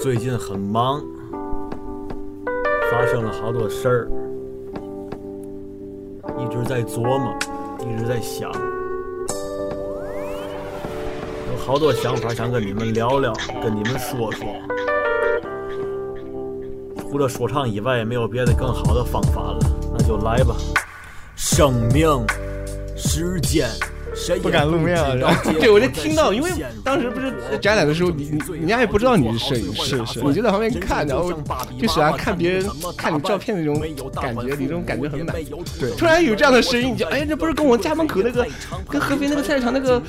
最近很忙，发生了好多事儿，一直在琢磨，一直在想，有好多想法想跟你们聊聊，跟你们说说。除了说唱以外，也没有别的更好的方法了，那就来吧。生命，时间。不敢露面了，对我就听到，因为当时不是展览的时候，你你人家也不知道你是摄影师，是你就在旁边看，然后就喜欢看别人看你照片的那种感觉，你这种感觉很满。对，突然有这样的声音，你就哎，这不是跟我家门口那个跟合肥那个菜市场那个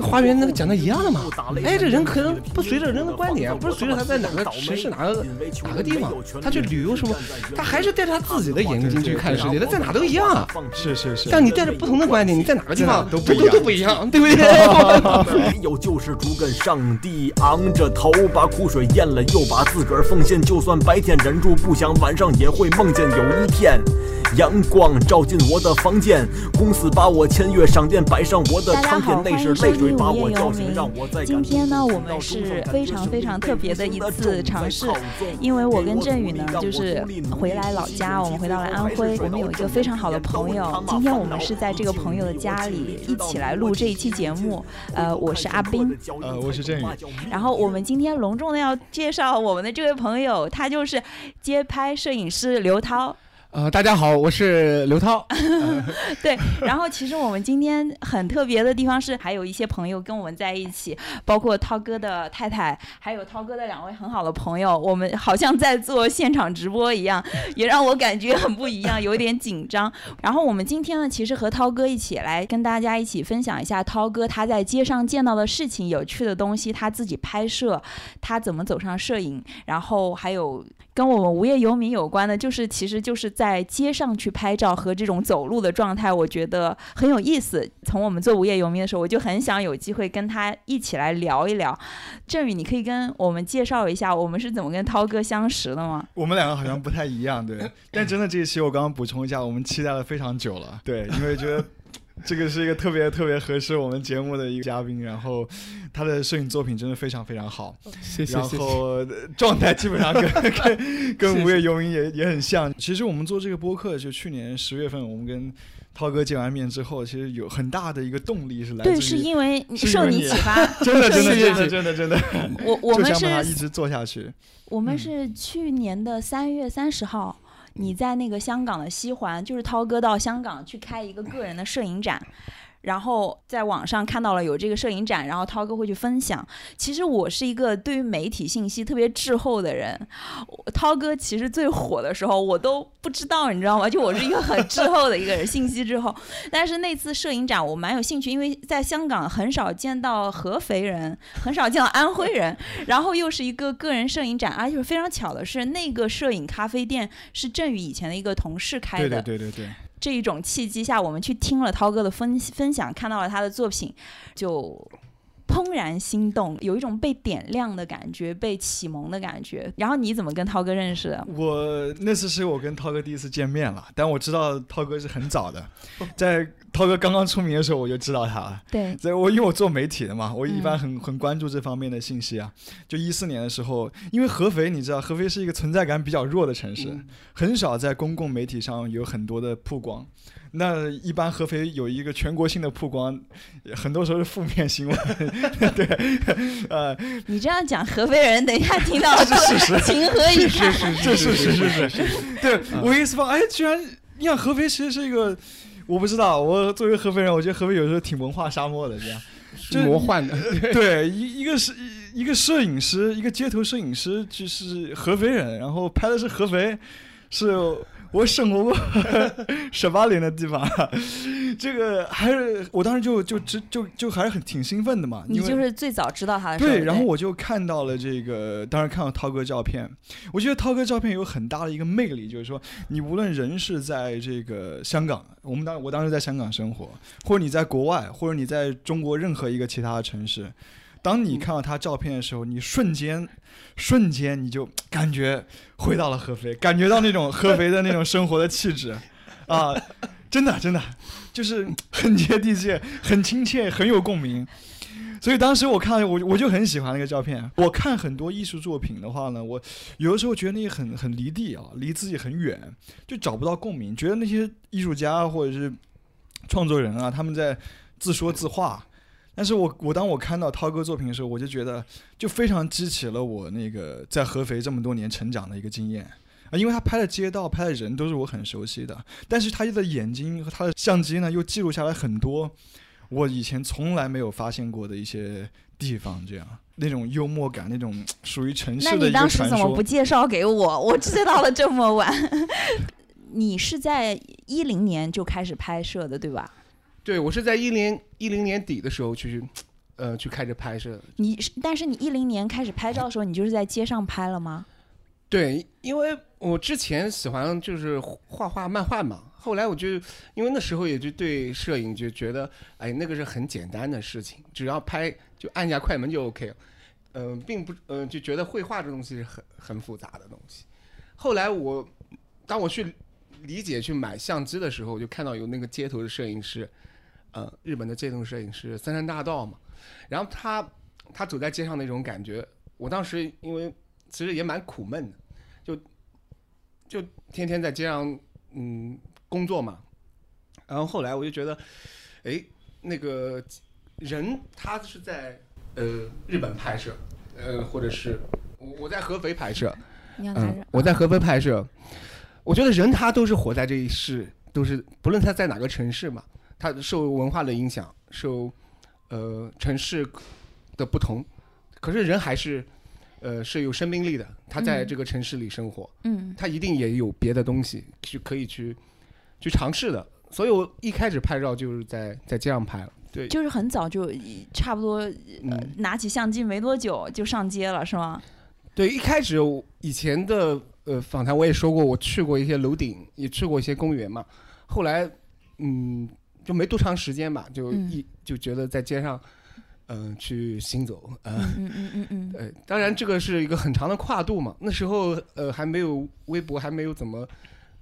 花园那个讲的一样的吗？哎，这人可能不随着人的观点，不是随着他在哪个城市哪个哪个地方，他去旅游什么，他还是带着他自己的眼睛去看世界，他在哪都一样啊。是是是。但你带着不同的观点，你在哪个地方？都都不一样，对不对？没有救世主跟上帝昂着头，把苦水咽了，又把自个儿奉献。就算白天忍住不想，晚上也会梦见有一天。阳光照进我的房间，公司把我签约，商店摆上我的唱片，那是泪水把我叫醒，让我在今天呢，我们是非常非常特别的一次尝试，因为我跟振宇呢，就是回来老家，我们回到了安徽，我们有一个非常好的朋友，今天我们是在这个朋友的家里一起来录这一期节目。呃，我是阿斌，呃，我是振宇，然后我们今天隆重的要介绍我们的这位朋友，他就是街拍摄影师刘涛。呃，大家好，我是刘涛。对，然后其实我们今天很特别的地方是，还有一些朋友跟我们在一起，包括涛哥的太太，还有涛哥的两位很好的朋友，我们好像在做现场直播一样，也让我感觉很不一样，有点紧张。然后我们今天呢，其实和涛哥一起来跟大家一起分享一下涛哥他在街上见到的事情、有趣的东西，他自己拍摄，他怎么走上摄影，然后还有。跟我们无业游民有关的，就是其实就是在街上去拍照和这种走路的状态，我觉得很有意思。从我们做无业游民的时候，我就很想有机会跟他一起来聊一聊。振宇，你可以跟我们介绍一下我们是怎么跟涛哥相识的吗？我们两个好像不太一样，对。但真的这一期我刚刚补充一下，我们期待了非常久了，对，因为觉得。这个是一个特别特别合适我们节目的一个嘉宾，然后他的摄影作品真的非常非常好，谢谢。然后状态基本上跟 跟跟无业游民也也很像。其实我们做这个播客，就去年十月份，我们跟涛哥见完面之后，其实有很大的一个动力是来自对，是因为受你启发，真的 真的真的真的真的。我我们是一直做下去。我们是去年的三月三十号。你在那个香港的西环，就是涛哥到香港去开一个个人的摄影展。然后在网上看到了有这个摄影展，然后涛哥会去分享。其实我是一个对于媒体信息特别滞后的人，涛哥其实最火的时候我都不知道，你知道吗？就我是一个很滞后的一个人，信息滞后。但是那次摄影展我蛮有兴趣，因为在香港很少见到合肥人，很少见到安徽人，然后又是一个个人摄影展，而且非常巧的是，那个摄影咖啡店是振宇以前的一个同事开的。对对对对对。这一种契机下，我们去听了涛哥的分分享，看到了他的作品，就怦然心动，有一种被点亮的感觉，被启蒙的感觉。然后你怎么跟涛哥认识的？我那次是我跟涛哥第一次见面了，但我知道涛哥是很早的，在。涛哥刚刚出名的时候，我就知道他了。对，所以我因为我做媒体的嘛，我一般很很关注这方面的信息啊。就一四年的时候，因为合肥，你知道，合肥是一个存在感比较弱的城市，很少在公共媒体上有很多的曝光。那一般合肥有一个全国性的曝光，很多时候是负面新闻。对，呃，你这样讲，合肥人等一下听到是事实，情何以堪？这是事实，是是是。对，我意思说，哎，居然你看合肥其实是一个。我不知道，我作为合肥人，我觉得合肥有时候挺文化沙漠的，这样，魔幻的。对，一一个是一个摄影师，一个街头摄影师，就是合肥人，然后拍的是合肥，是。我生活过 十八年的地方，这个还是我当时就就就就就还是很挺兴奋的嘛。你就是最早知道他的。对，然后我就看到了这个，当时看到涛哥照片，我觉得涛哥照片有很大的一个魅力，就是说你无论人是在这个香港，我们当我当时在香港生活，或者你在国外，或者你在中国任何一个其他的城市。当你看到他照片的时候，你瞬间，瞬间你就感觉回到了合肥，感觉到那种合肥的那种生活的气质，啊，真的真的，就是很接地气，很亲切，很有共鸣。所以当时我看我我就很喜欢那个照片。我看很多艺术作品的话呢，我有的时候觉得那些很很离地啊，离自己很远，就找不到共鸣。觉得那些艺术家或者是创作人啊，他们在自说自话。但是我我当我看到涛哥作品的时候，我就觉得就非常激起了我那个在合肥这么多年成长的一个经验啊，因为他拍的街道、拍的人都是我很熟悉的，但是他的眼睛和他的相机呢，又记录下来很多。我以前从来没有发现过的一些地方，这样那种幽默感，那种属于城市的一个那你当时怎么不介绍给我？我知道了这么晚。你是在一零年就开始拍摄的，对吧？对，我是在一零一零年底的时候去，呃，去开始拍摄。你但是你一零年开始拍照的时候，你就是在街上拍了吗？对，因为我之前喜欢就是画画漫画嘛。后来我就，因为那时候也就对摄影就觉得，哎，那个是很简单的事情，只要拍就按下快门就 OK 了，嗯，并不，嗯，就觉得绘画这东西是很很复杂的东西。后来我，当我去理解去买相机的时候，我就看到有那个街头的摄影师，呃，日本的街头摄影师三山大道嘛，然后他他走在街上那种感觉，我当时因为其实也蛮苦闷的，就就天天在街上，嗯。工作嘛，然后后来我就觉得，哎，那个人他是在呃日本拍摄，呃或者是我我在合肥拍摄，嗯，我在合肥拍摄，我觉得人他都是活在这一世，都是不论他在哪个城市嘛，他受文化的影响，受呃城市的不同，可是人还是呃是有生命力的，他在这个城市里生活，嗯，他一定也有别的东西去可以去。去尝试的，所以我一开始拍照就是在在街上拍了，对，就是很早就差不多拿起相机没多久就上街了，是吗？对，一开始以前的呃访谈我也说过，我去过一些楼顶，也去过一些公园嘛。后来嗯，就没多长时间吧，就一就觉得在街上嗯去行走，嗯嗯嗯嗯嗯，呃，当然这个是一个很长的跨度嘛。那时候呃还没有微博，还没有怎么。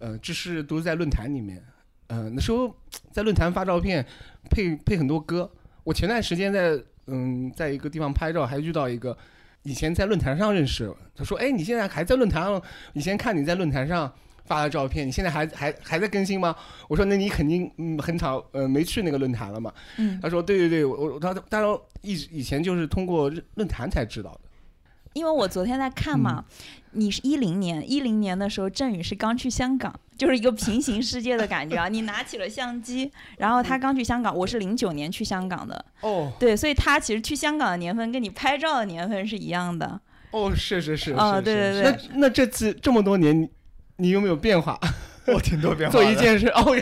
呃，这是都在论坛里面，呃，那时候在论坛发照片，配配很多歌。我前段时间在嗯，在一个地方拍照，还遇到一个以前在论坛上认识，他说：“哎，你现在还在论坛上？以前看你在论坛上发的照片，你现在还还还在更新吗？”我说：“那你肯定嗯很早呃没去那个论坛了嘛。”嗯，他说：“对对对，我他当然以以前就是通过论坛才知道的。”因为我昨天在看嘛，你是一零年，一零年的时候，振宇是刚去香港，就是一个平行世界的感觉啊。你拿起了相机，然后他刚去香港，我是零九年去香港的。哦，对，所以他其实去香港的年份跟你拍照的年份是一样的。哦，是是是。啊，对对对。那那这次这么多年，你你有没有变化？我挺多变化。做一件事哦，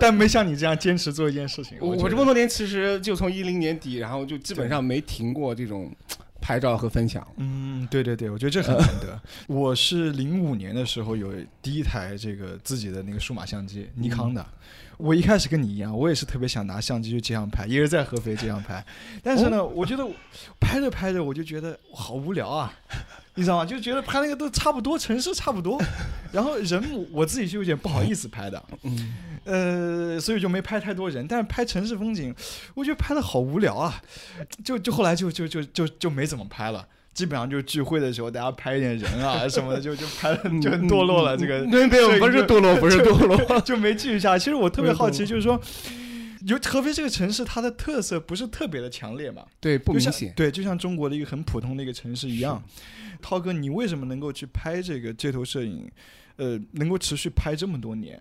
但没像你这样坚持做一件事情。我这么多年其实就从一零年底，然后就基本上没停过这种。拍照和分享，嗯，对对对，我觉得这很难得。我是零五年的时候有第一台这个自己的那个数码相机，尼康的。我一开始跟你一样，我也是特别想拿相机去街上拍，也是在合肥街上拍。但是呢，我觉得拍着拍着我就觉得好无聊啊，你知道吗？就觉得拍那个都差不多，城市差不多，然后人我自己就有点不好意思拍的。嗯。呃，所以就没拍太多人，但是拍城市风景，我觉得拍的好无聊啊，就就后来就就就就就没怎么拍了，基本上就聚会的时候大家拍一点人啊 什么的，就就拍就堕落了。这个没有不是堕落，不是堕落，就没继续下。其实我特别好奇，就是说，有合肥这个城市，它的特色不是特别的强烈嘛？对，不明显。对，就像中国的一个很普通的一个城市一样。涛哥，你为什么能够去拍这个街头摄影？呃，能够持续拍这么多年？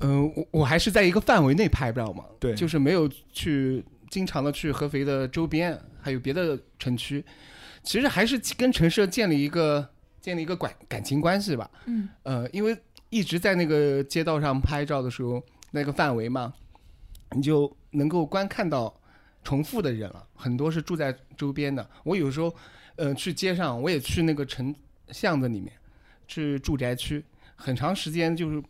嗯，我我还是在一个范围内拍，知道吗？对，就是没有去经常的去合肥的周边，还有别的城区。其实还是跟城市建立一个建立一个感感情关系吧。嗯。呃，因为一直在那个街道上拍照的时候，那个范围嘛，你就能够观看到重复的人了，很多是住在周边的。我有时候，呃，去街上，我也去那个城巷子里面，去住宅区，很长时间就是。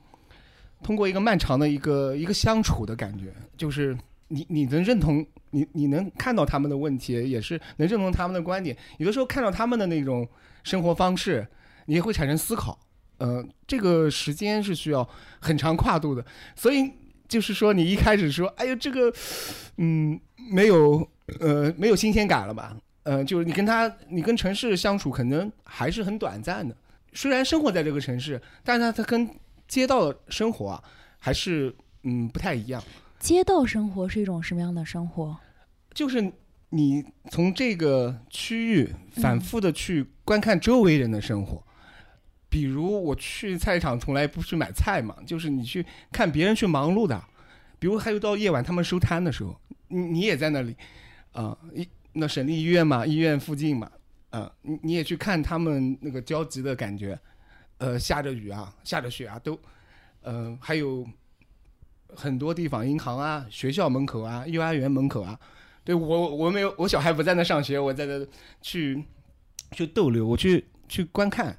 通过一个漫长的一个一个相处的感觉，就是你你能认同你你能看到他们的问题，也是能认同他们的观点。有的时候看到他们的那种生活方式，你也会产生思考。呃，这个时间是需要很长跨度的。所以就是说，你一开始说，哎呦这个，嗯，没有呃，没有新鲜感了吧？呃，就是你跟他，你跟城市相处，可能还是很短暂的。虽然生活在这个城市，但是它跟街道生活啊，还是嗯不太一样。街道生活是一种什么样的生活？就是你从这个区域反复的去观看周围人的生活。比如我去菜场，从来不去买菜嘛，就是你去看别人去忙碌的。比如还有到夜晚他们收摊的时候，你你也在那里，啊，一那省立医院嘛，医院附近嘛，啊，你你也去看他们那个焦急的感觉，呃，下着雨啊，下着雪啊，都，呃，还有很多地方，银行啊，学校门口啊，幼儿园门口啊，对我我没有我小孩不在那上学，我在那去去逗留，我去去观看。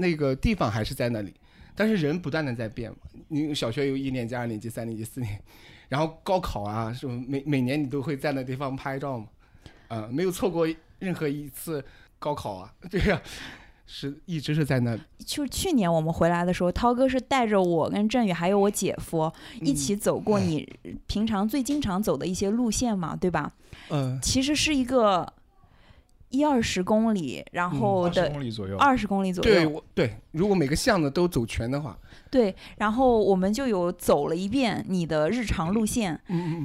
那个地方还是在那里，但是人不断的在变嘛。你小学有一年级、二年级、三年级、四年，然后高考啊，什么每每年你都会在那地方拍照嘛，啊，没有错过任何一次高考啊，对呀，是一直是在那里。就是去年我们回来的时候，涛哥是带着我跟振宇还有我姐夫一起走过你平常最经常走的一些路线嘛，对吧？嗯，其实是一个。一二十公里，然后的二十公里左右，二十公里左右。对，对，如果每个巷子都走全的话。对，然后我们就有走了一遍你的日常路线，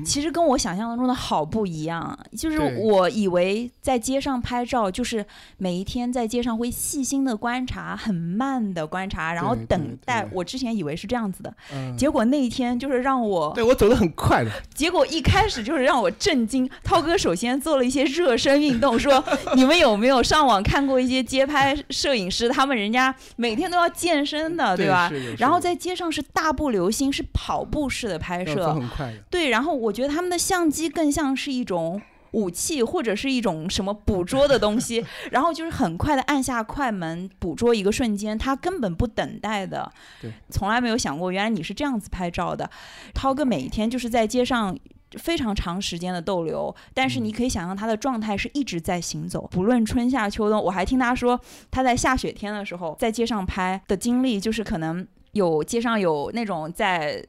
其实跟我想象当中的好不一样。就是我以为在街上拍照，就是每一天在街上会细心的观察，很慢的观察，然后等待。我之前以为是这样子的，结果那一天就是让我对我走的很快的。结果一开始就是让我震惊。涛哥首先做了一些热身运动，说 你们有没有上网看过一些街拍摄影师，他们人家每天都要健身的，对吧？然后。在街上是大步流星，是跑步式的拍摄，很快的。对，然后我觉得他们的相机更像是一种武器，或者是一种什么捕捉的东西，然后就是很快的按下快门捕捉一个瞬间，他根本不等待的。对，从来没有想过，原来你是这样子拍照的。涛哥每一天就是在街上。非常长时间的逗留，但是你可以想象他的状态是一直在行走，不论春夏秋冬。我还听他说，他在下雪天的时候在街上拍的经历，就是可能有街上有那种在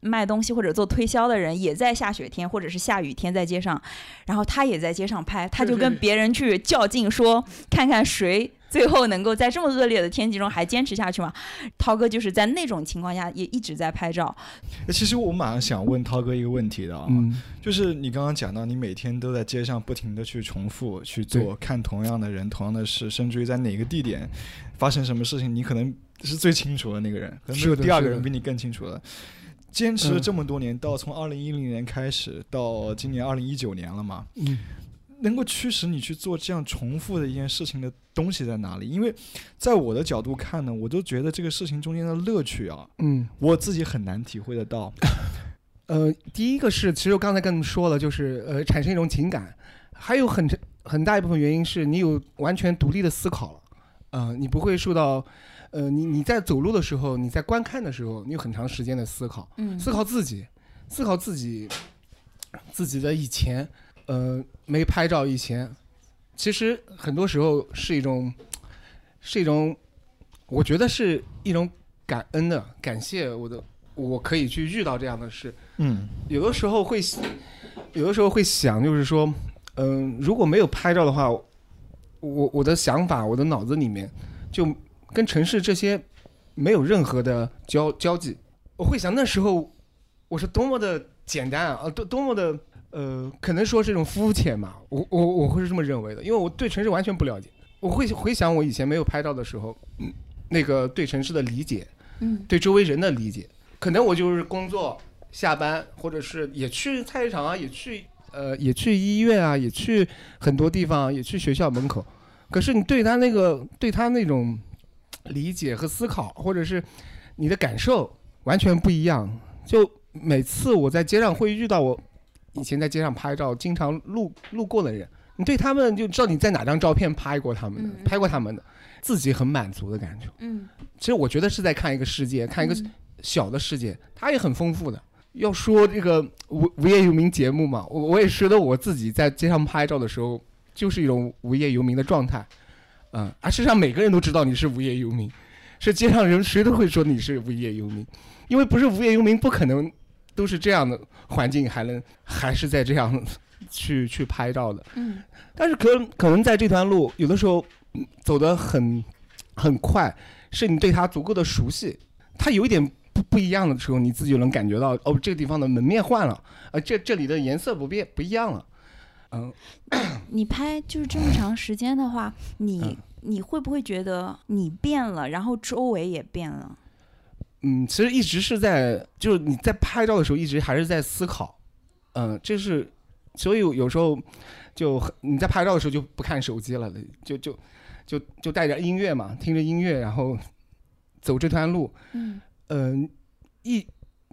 卖东西或者做推销的人，也在下雪天或者是下雨天在街上，然后他也在街上拍，他就跟别人去较劲，说看看谁。最后能够在这么恶劣的天气中还坚持下去吗？涛哥就是在那种情况下也一直在拍照。其实我马上想问涛哥一个问题的啊，就是你刚刚讲到你每天都在街上不停的去重复去做，看同样的人、同样的事，甚至于在哪个地点发生什么事情，你可能是最清楚的那个人，可能没有第二个人比你更清楚了。坚持了这么多年，到从二零一零年开始到今年二零一九年了嘛？嗯。能够驱使你去做这样重复的一件事情的东西在哪里？因为在我的角度看呢，我都觉得这个事情中间的乐趣啊，嗯，我自己很难体会得到。呃，第一个是，其实我刚才跟你们说了，就是呃，产生一种情感，还有很很大一部分原因是你有完全独立的思考了，呃，你不会受到，呃，你你在走路的时候，你在观看的时候，你有很长时间的思考，嗯，思考自己，思考自己，自己的以前。呃，没拍照以前，其实很多时候是一种，是一种，我觉得是一种感恩的，感谢我的，我可以去遇到这样的事。嗯，有的时候会，有的时候会想，就是说，嗯，如果没有拍照的话，我我的想法，我的脑子里面就跟城市这些没有任何的交交际。我会想那时候我是多么的简单啊，多多么的。呃，可能说是一种肤浅嘛，我我我会是这么认为的，因为我对城市完全不了解。我会回想我以前没有拍照的时候，嗯，那个对城市的理解，嗯，对周围人的理解，可能我就是工作下班，或者是也去菜市场啊，也去呃，也去医院啊，也去很多地方，也去学校门口。可是你对他那个对他那种理解和思考，或者是你的感受完全不一样。就每次我在街上会遇到我。以前在街上拍照，经常路路过的人，你对他们就知道你在哪张照片拍过他们的，拍过他们的，自己很满足的感觉。嗯，其实我觉得是在看一个世界，看一个小的世界，它也很丰富的。要说这个无无业游民节目嘛，我我也觉得我自己在街上拍照的时候，就是一种无业游民的状态。嗯，啊，事实上每个人都知道你是无业游民，是街上人谁都会说你是无业游民，因为不是无业游民不可能。都是这样的环境，还能还是在这样 去去拍照的。嗯，但是可可能在这段路，有的时候走得很很快，是你对它足够的熟悉，它有一点不不一样的时候，你自己就能感觉到，哦，这个地方的门面换了，呃，这这里的颜色不变不一样了。嗯，你拍就是这么长时间的话，你你会不会觉得你变了，然后周围也变了？嗯，其实一直是在，就是你在拍照的时候，一直还是在思考。嗯，这是，所以有时候就你在拍照的时候就不看手机了，就就就就带着音乐嘛，听着音乐，然后走这段路。嗯嗯，一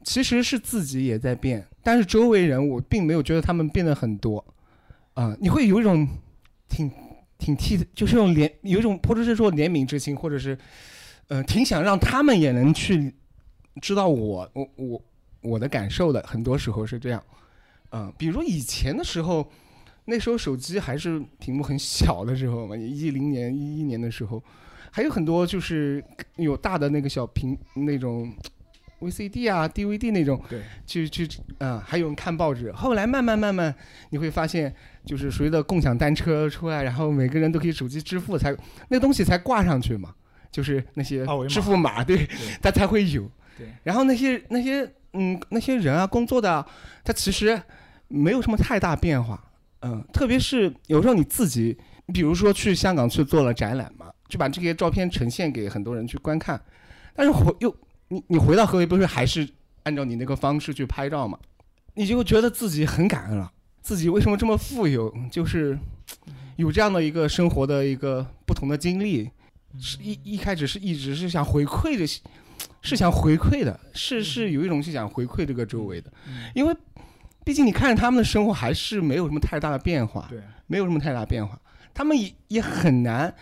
其实是自己也在变，但是周围人我并没有觉得他们变得很多。啊，你会有一种挺挺替，就是种怜，有一种或者是说怜悯之心，或者是，呃，挺想让他们也能去知道我我我我的感受的。很多时候是这样，嗯，比如以前的时候，那时候手机还是屏幕很小的时候嘛，一零年一一年的时候，还有很多就是有大的那个小屏那种。VCD 啊，DVD 那种，对，去去，嗯，还有人看报纸。后来慢慢慢慢，你会发现，就是随着共享单车出来，然后每个人都可以手机支付，才那东西才挂上去嘛，就是那些支付码，对，它才会有。对。然后那些那些嗯那些人啊，工作的，他其实没有什么太大变化，嗯，特别是有时候你自己，比如说去香港去做了展览嘛，就把这些照片呈现给很多人去观看，但是我又。你你回到合肥不是还是按照你那个方式去拍照嘛？你就觉得自己很感恩了，自己为什么这么富有？就是有这样的一个生活的一个不同的经历，是一一开始是一直是想回馈的，是想回馈的，是是有一种是想回馈这个周围的，因为毕竟你看着他们的生活还是没有什么太大的变化，对，没有什么太大变化，他们也也很难，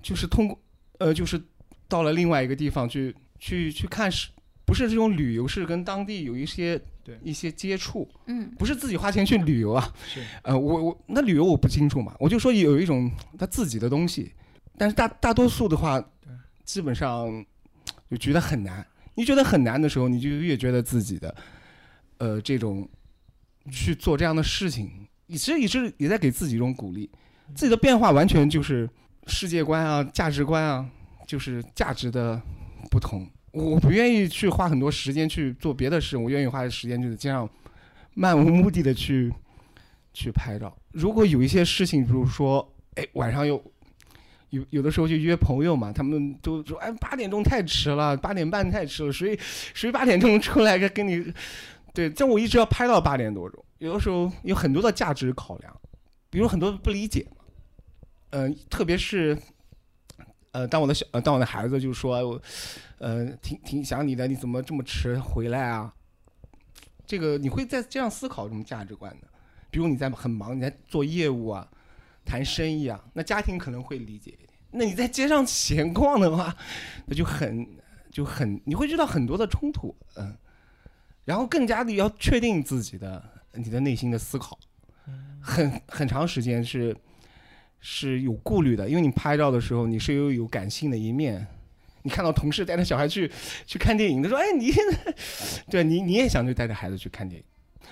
就是通过呃，就是到了另外一个地方去。去去看是，不是这种旅游，是跟当地有一些对一些接触，嗯，不是自己花钱去旅游啊，是，呃，我我那旅游我不清楚嘛，我就说有一种他自己的东西，但是大大多数的话，基本上就觉得很难，你觉得很难的时候，你就越觉得自己的，呃，这种去做这样的事情，其实也是也在给自己一种鼓励，自己的变化完全就是世界观啊，价值观啊，就是价值的。不同，我不愿意去花很多时间去做别的事，我愿意花时间就是这样漫无目的的去去拍照。如果有一些事情，比如说，哎，晚上有有有的时候就约朋友嘛，他们都说，哎，八点钟太迟了，八点半太迟了，谁谁八点钟出来跟跟你，对，这我一直要拍到八点多钟。有的时候有很多的价值考量，比如很多不理解嘛，嗯，特别是。呃，当我的小呃，当我的孩子就说，呃，挺挺想你的，你怎么这么迟回来啊？这个你会在这样思考什么价值观的？比如你在很忙，你在做业务啊，谈生意啊，那家庭可能会理解一点。那你在街上闲逛的话，那就很就很你会遇到很多的冲突，嗯，然后更加的要确定自己的你的内心的思考，很很长时间是。是有顾虑的，因为你拍照的时候，你是有有感性的一面。你看到同事带着小孩去去看电影，他说：“哎，你，对你你也想去带着孩子去看电影，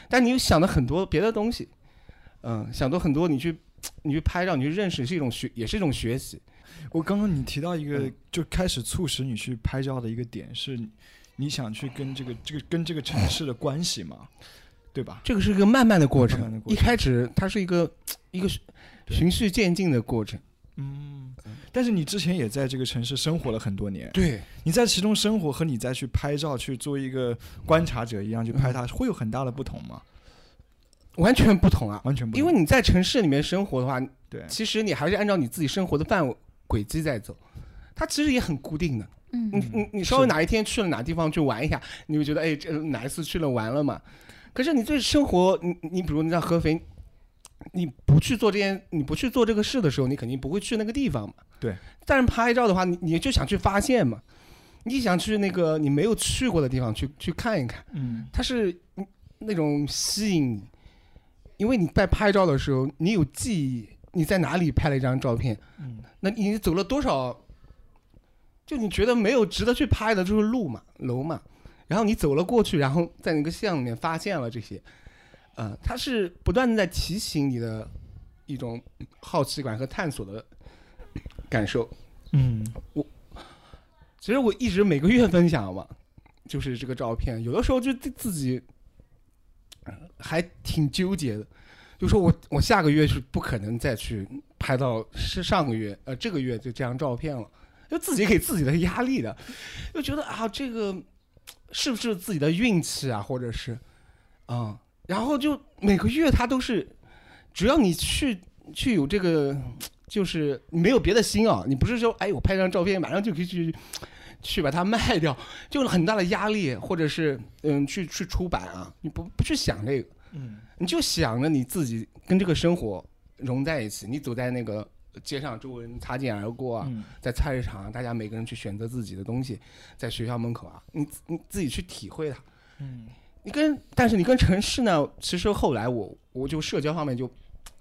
但你又想了很多别的东西，嗯，想到很多，你去你去拍照，你去认识，是一种学，也是一种学习。我刚刚你提到一个，就开始促使你去拍照的一个点是，你想去跟这个这个跟这个城市的关系嘛，对吧？这个是一个慢慢的过程，一开始它是一个一个。循序渐进的过程，嗯，但是你之前也在这个城市生活了很多年，对，你在其中生活和你再去拍照去做一个观察者一样去拍它，会有很大的不同吗？完全不同啊，完全不同。因为你在城市里面生活的话，对，其实你还是按照你自己生活的范围轨迹在走，它其实也很固定的。嗯，你你你稍微哪一天去了哪地方去玩一下，你会觉得哎，这哪一次去了玩了嘛？可是你对生活，你你比如你在合肥。你不去做这件，你不去做这个事的时候，你肯定不会去那个地方嘛。对。但是拍照的话，你你就想去发现嘛，你想去那个你没有去过的地方去去看一看。嗯。它是那种吸引你，因为你在拍照的时候，你有记忆，你在哪里拍了一张照片。嗯。那你走了多少？就你觉得没有值得去拍的，就是路嘛、楼嘛。然后你走了过去，然后在那个巷里面发现了这些。嗯，它是不断的在提醒你的一种好奇感和探索的感受。嗯，我其实我一直每个月分享嘛，就是这个照片，有的时候就对自己还挺纠结的，就说我我下个月是不可能再去拍到是上个月呃这个月就这张照片了，就自己给自己的压力的，就觉得啊这个是不是自己的运气啊，或者是啊，然后就每个月他都是，只要你去去有这个。就是没有别的心啊，你不是说哎，我拍张照片马上就可以去去把它卖掉，就很大的压力，或者是嗯去去出版啊，你不不去想这个，嗯，你就想着你自己跟这个生活融在一起，你走在那个街上，周围人擦肩而过啊，在菜市场，大家每个人去选择自己的东西，在学校门口啊，你你自己去体会它，嗯，你跟但是你跟城市呢，其实后来我我就社交方面就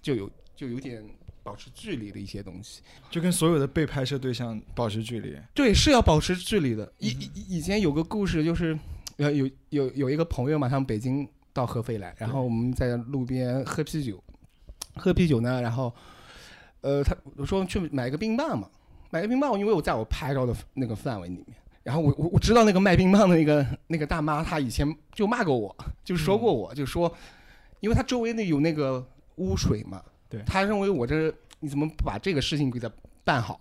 就有就有点。保持距离的一些东西，就跟所有的被拍摄对象保持距离。对，是要保持距离的。以以以前有个故事，就是呃有有有一个朋友嘛，他们北京到合肥来，然后我们在路边喝啤酒，喝啤酒呢，然后呃他我说去买个冰棒嘛，买个冰棒，因为我在我拍照的那个范围里面，然后我我我知道那个卖冰棒的那个那个大妈，她以前就骂过我，就说过我，就说，因为她周围那有那个污水嘛。对，她认为我这你怎么不把这个事情给她办好？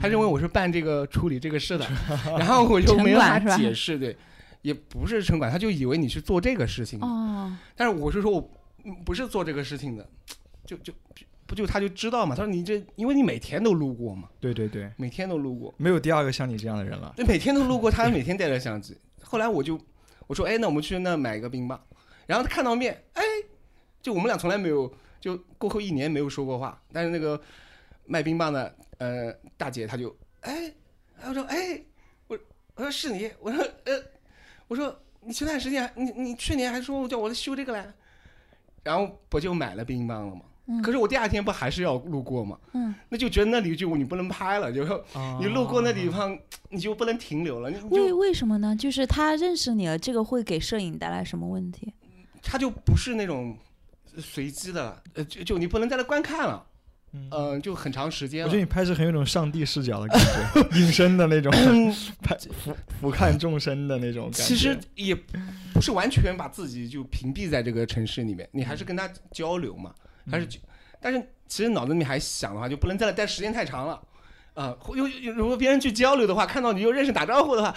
他认为我是办这个处理这个事的，然后我就没办法解释，对，也不是城管，她就以为你是做这个事情。哦，但是我是说我不是做这个事情的，就就不就他就知道嘛？他说你这因为你每天都路过嘛。对对对，每天都路过，没有第二个像你这样的人了。对，每天都路过，他每天带着相机。后来我就我说哎，那我们去那买个冰棒，然后他看到面，哎，就我们俩从来没有。就过后一年没有说过话，但是那个卖冰棒的呃大姐她就哎，我说哎，我我说是你，我说呃，我说你前段时间你你去年还说我叫我修这个嘞，然后不就买了冰棒了吗？可是我第二天不还是要路过吗？嗯，那就觉得那里就你不能拍了，就你路过那地方你就不能停留了。为为什么呢？就是他认识你了，这个会给摄影带来什么问题？他就不是那种。随机的，呃，就就你不能在那观看了，嗯，就很长时间。我觉得你拍摄很有种上帝视角的感觉，隐身的那种，拍俯俯瞰众生的那种感觉。其实也不是完全把自己就屏蔽在这个城市里面，你还是跟他交流嘛，还是，但是其实脑子里面还想的话，就不能在那待时间太长了，啊，又如果别人去交流的话，看到你又认识打招呼的话，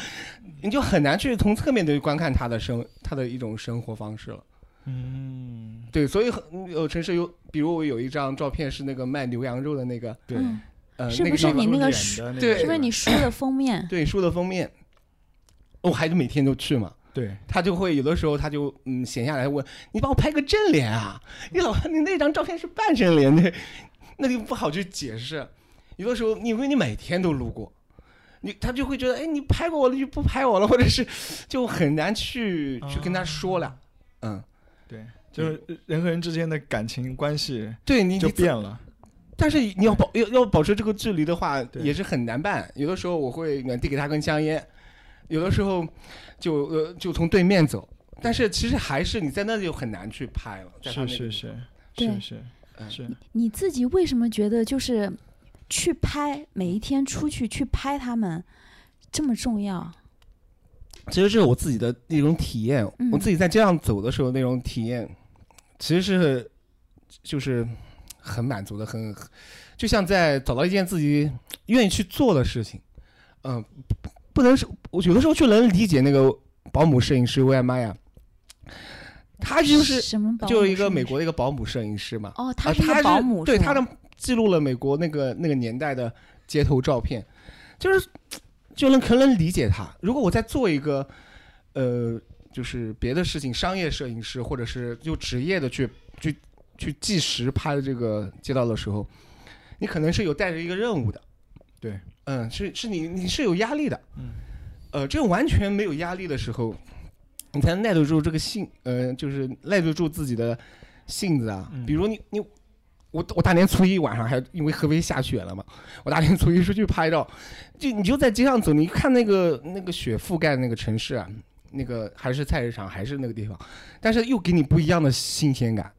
你就很难去从侧面的观看他的生他的一种生活方式了。嗯，对，所以很有城市有，比如我有一张照片是那个卖牛羊肉的那个，对，呃，是不是你那个书？对，是不是你书的封面？对，书的封面。我还是每天都去嘛，对，他就会有的时候他就嗯闲下来问你帮我拍个正脸啊，你老 你那张照片是半正脸那，那就不好去解释。有的时候因为你每天都路过，你他就会觉得哎你拍过我了就不拍我了，或者是就很难去去跟他说了，嗯。对，就是人和人之间的感情关系，对你就变了。但是你要保要要保持这个距离的话，也是很难办。有的时候我会递给他根香烟，有的时候就呃就从对面走。但是其实还是你在那里就很难去拍了。是是是是是是。你自己为什么觉得就是去拍每一天出去去拍他们这么重要？其实这是我自己的那种体验，我自己在街上走的时候那种体验，其实是就是很满足的，很就像在找到一件自己愿意去做的事情。嗯，不能是我有的时候就能理解那个保姆摄影师薇安玛呀，他就是什么就一个美国的一个保姆摄影师嘛。哦，他是保姆，对，他的记录了美国那个那个年代的街头照片，就是。就能可能理解他。如果我在做一个，呃，就是别的事情，商业摄影师，或者是就职业的去去去计时拍这个街道的时候，你可能是有带着一个任务的。对，嗯，是是你你是有压力的。嗯。呃，这种完全没有压力的时候，你才能耐得住这个性，呃，就是耐得住自己的性子啊。比如你你。我我大年初一晚上还因为合肥下雪了嘛，我大年初一出去拍照，就你就在街上走，你看那个那个雪覆盖那个城市啊，那个还是菜市场，还是那个地方，但是又给你不一样的新鲜感。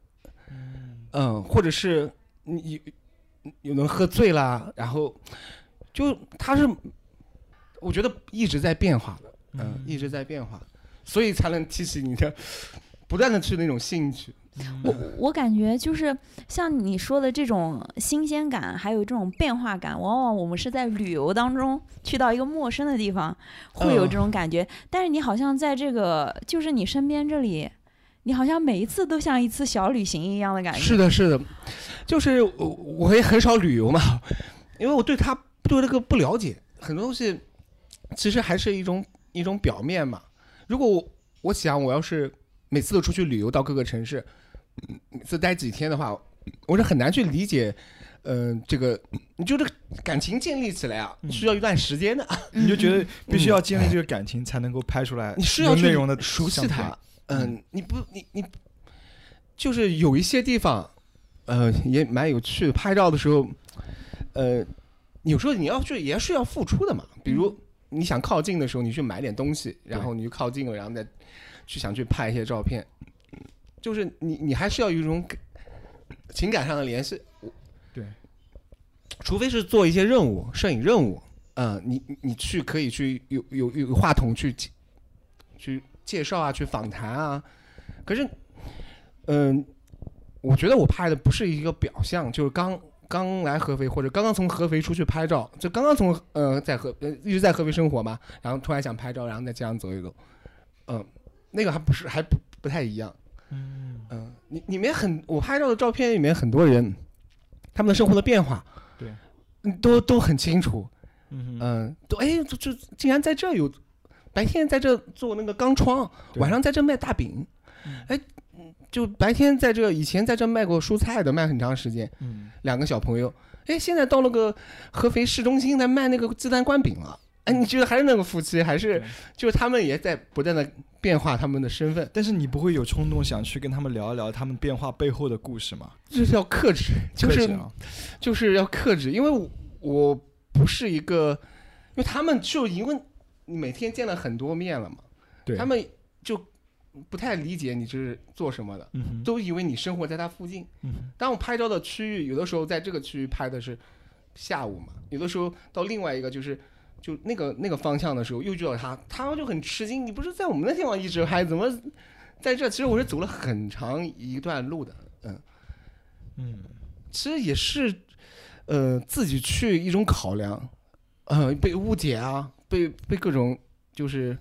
嗯，或者是你有人喝醉了，然后就他是，我觉得一直在变化的，嗯，一直在变化，所以才能提起你的不断的去那种兴趣。我我感觉就是像你说的这种新鲜感，还有这种变化感，往往我们是在旅游当中去到一个陌生的地方，会有这种感觉。但是你好像在这个就是你身边这里，你好像每一次都像一次小旅行一样的感觉。是的，是的，就是我我也很少旅游嘛，因为我对他对这个不了解，很多东西其实还是一种一种表面嘛。如果我我想我要是每次都出去旅游到各个城市。每次待几天的话，我是很难去理解，嗯，这个你就这个感情建立起来啊，需要一段时间的。你就觉得必须要建立这个感情，才能够拍出来。你是要内容的熟悉它，嗯，你不，你你就是有一些地方，呃，也蛮有趣的。拍照的时候，呃，有时候你要去也是要付出的嘛。比如你想靠近的时候，你去买点东西，然后你就靠近了，然后再去想去拍一些照片。就是你，你还是要有一种情感上的联系，对，除非是做一些任务，摄影任务，嗯，你你去可以去有有有话筒去去介绍啊，去访谈啊，可是，嗯，我觉得我拍的不是一个表象，就是刚刚来合肥或者刚刚从合肥出去拍照，就刚刚从呃在合呃一直在合肥生活嘛，然后突然想拍照，然后在街上走一走，嗯，那个还不是还不不太一样。嗯嗯，里里面很我拍照的照片里面很多人，他们的生活的变化，对，都都很清楚。嗯嗯，都哎，就就竟然在这有白天在这做那个钢窗，晚上在这卖大饼。哎，就白天在这以前在这卖过蔬菜的，卖很长时间。嗯，两个小朋友，哎，现在到了个合肥市中心在卖那个鸡蛋灌饼了。哎，你觉得还是那个夫妻，还是就是他们也在不断的变化他们的身份？但是你不会有冲动想去跟他们聊一聊他们变化背后的故事吗？就是要克制，就是就是要克制，因为我不是一个，因为他们就因为每天见了很多面了嘛，对，他们就不太理解你是做什么的，都以为你生活在他附近。当我拍照的区域，有的时候在这个区域拍的是下午嘛，有的时候到另外一个就是。就那个那个方向的时候，又遇到他，他就很吃惊。你不是在我们那地方一直拍，怎么在这？其实我是走了很长一段路的，嗯嗯，其实也是呃自己去一种考量，呃被误解啊，被被各种就是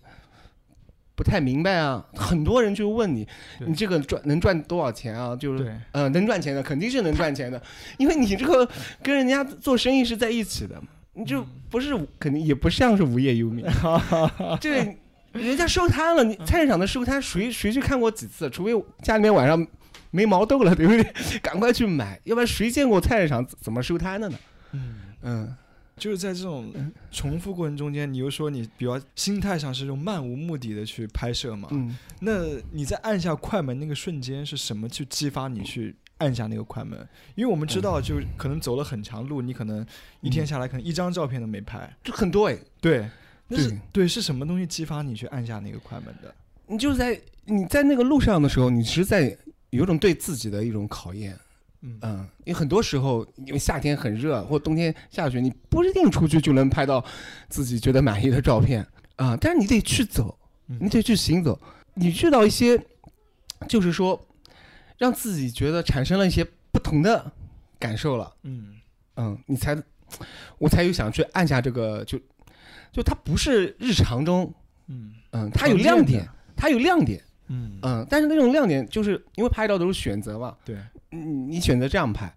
不太明白啊。很多人就问你，你这个赚能赚多少钱啊？就是呃能赚钱的，肯定是能赚钱的，因为你这个跟人家做生意是在一起的。你就不是肯定也不像是无业游民，这人家收摊了，你菜市场的收摊谁谁去看过几次？除非家里面晚上没毛豆了，对不对？赶快去买，要不然谁见过菜市场怎么收摊的呢？嗯嗯，就是在这种重复过程中间，你又说你比较心态上是用漫无目的的去拍摄嘛？嗯，那你在按下快门那个瞬间是什么去激发你去？按下那个快门，因为我们知道，就可能走了很长路，你可能一天下来可能一张照片都没拍，就很多哎。对，那是对是什么东西激发你去按下那个快门的？你就是在你在那个路上的时候，你是在有种对自己的一种考验。嗯，因为很多时候，因为夏天很热，或冬天下雪，你不一定出去就能拍到自己觉得满意的照片啊。但是你得去走，你得去行走，你遇到一些，就是说。让自己觉得产生了一些不同的感受了，嗯嗯，你才，我才有想去按下这个，就就它不是日常中，嗯嗯，它有亮点，它有亮点，嗯嗯，但是那种亮点就是因为拍照都是选择嘛，对，嗯，你选择这样拍，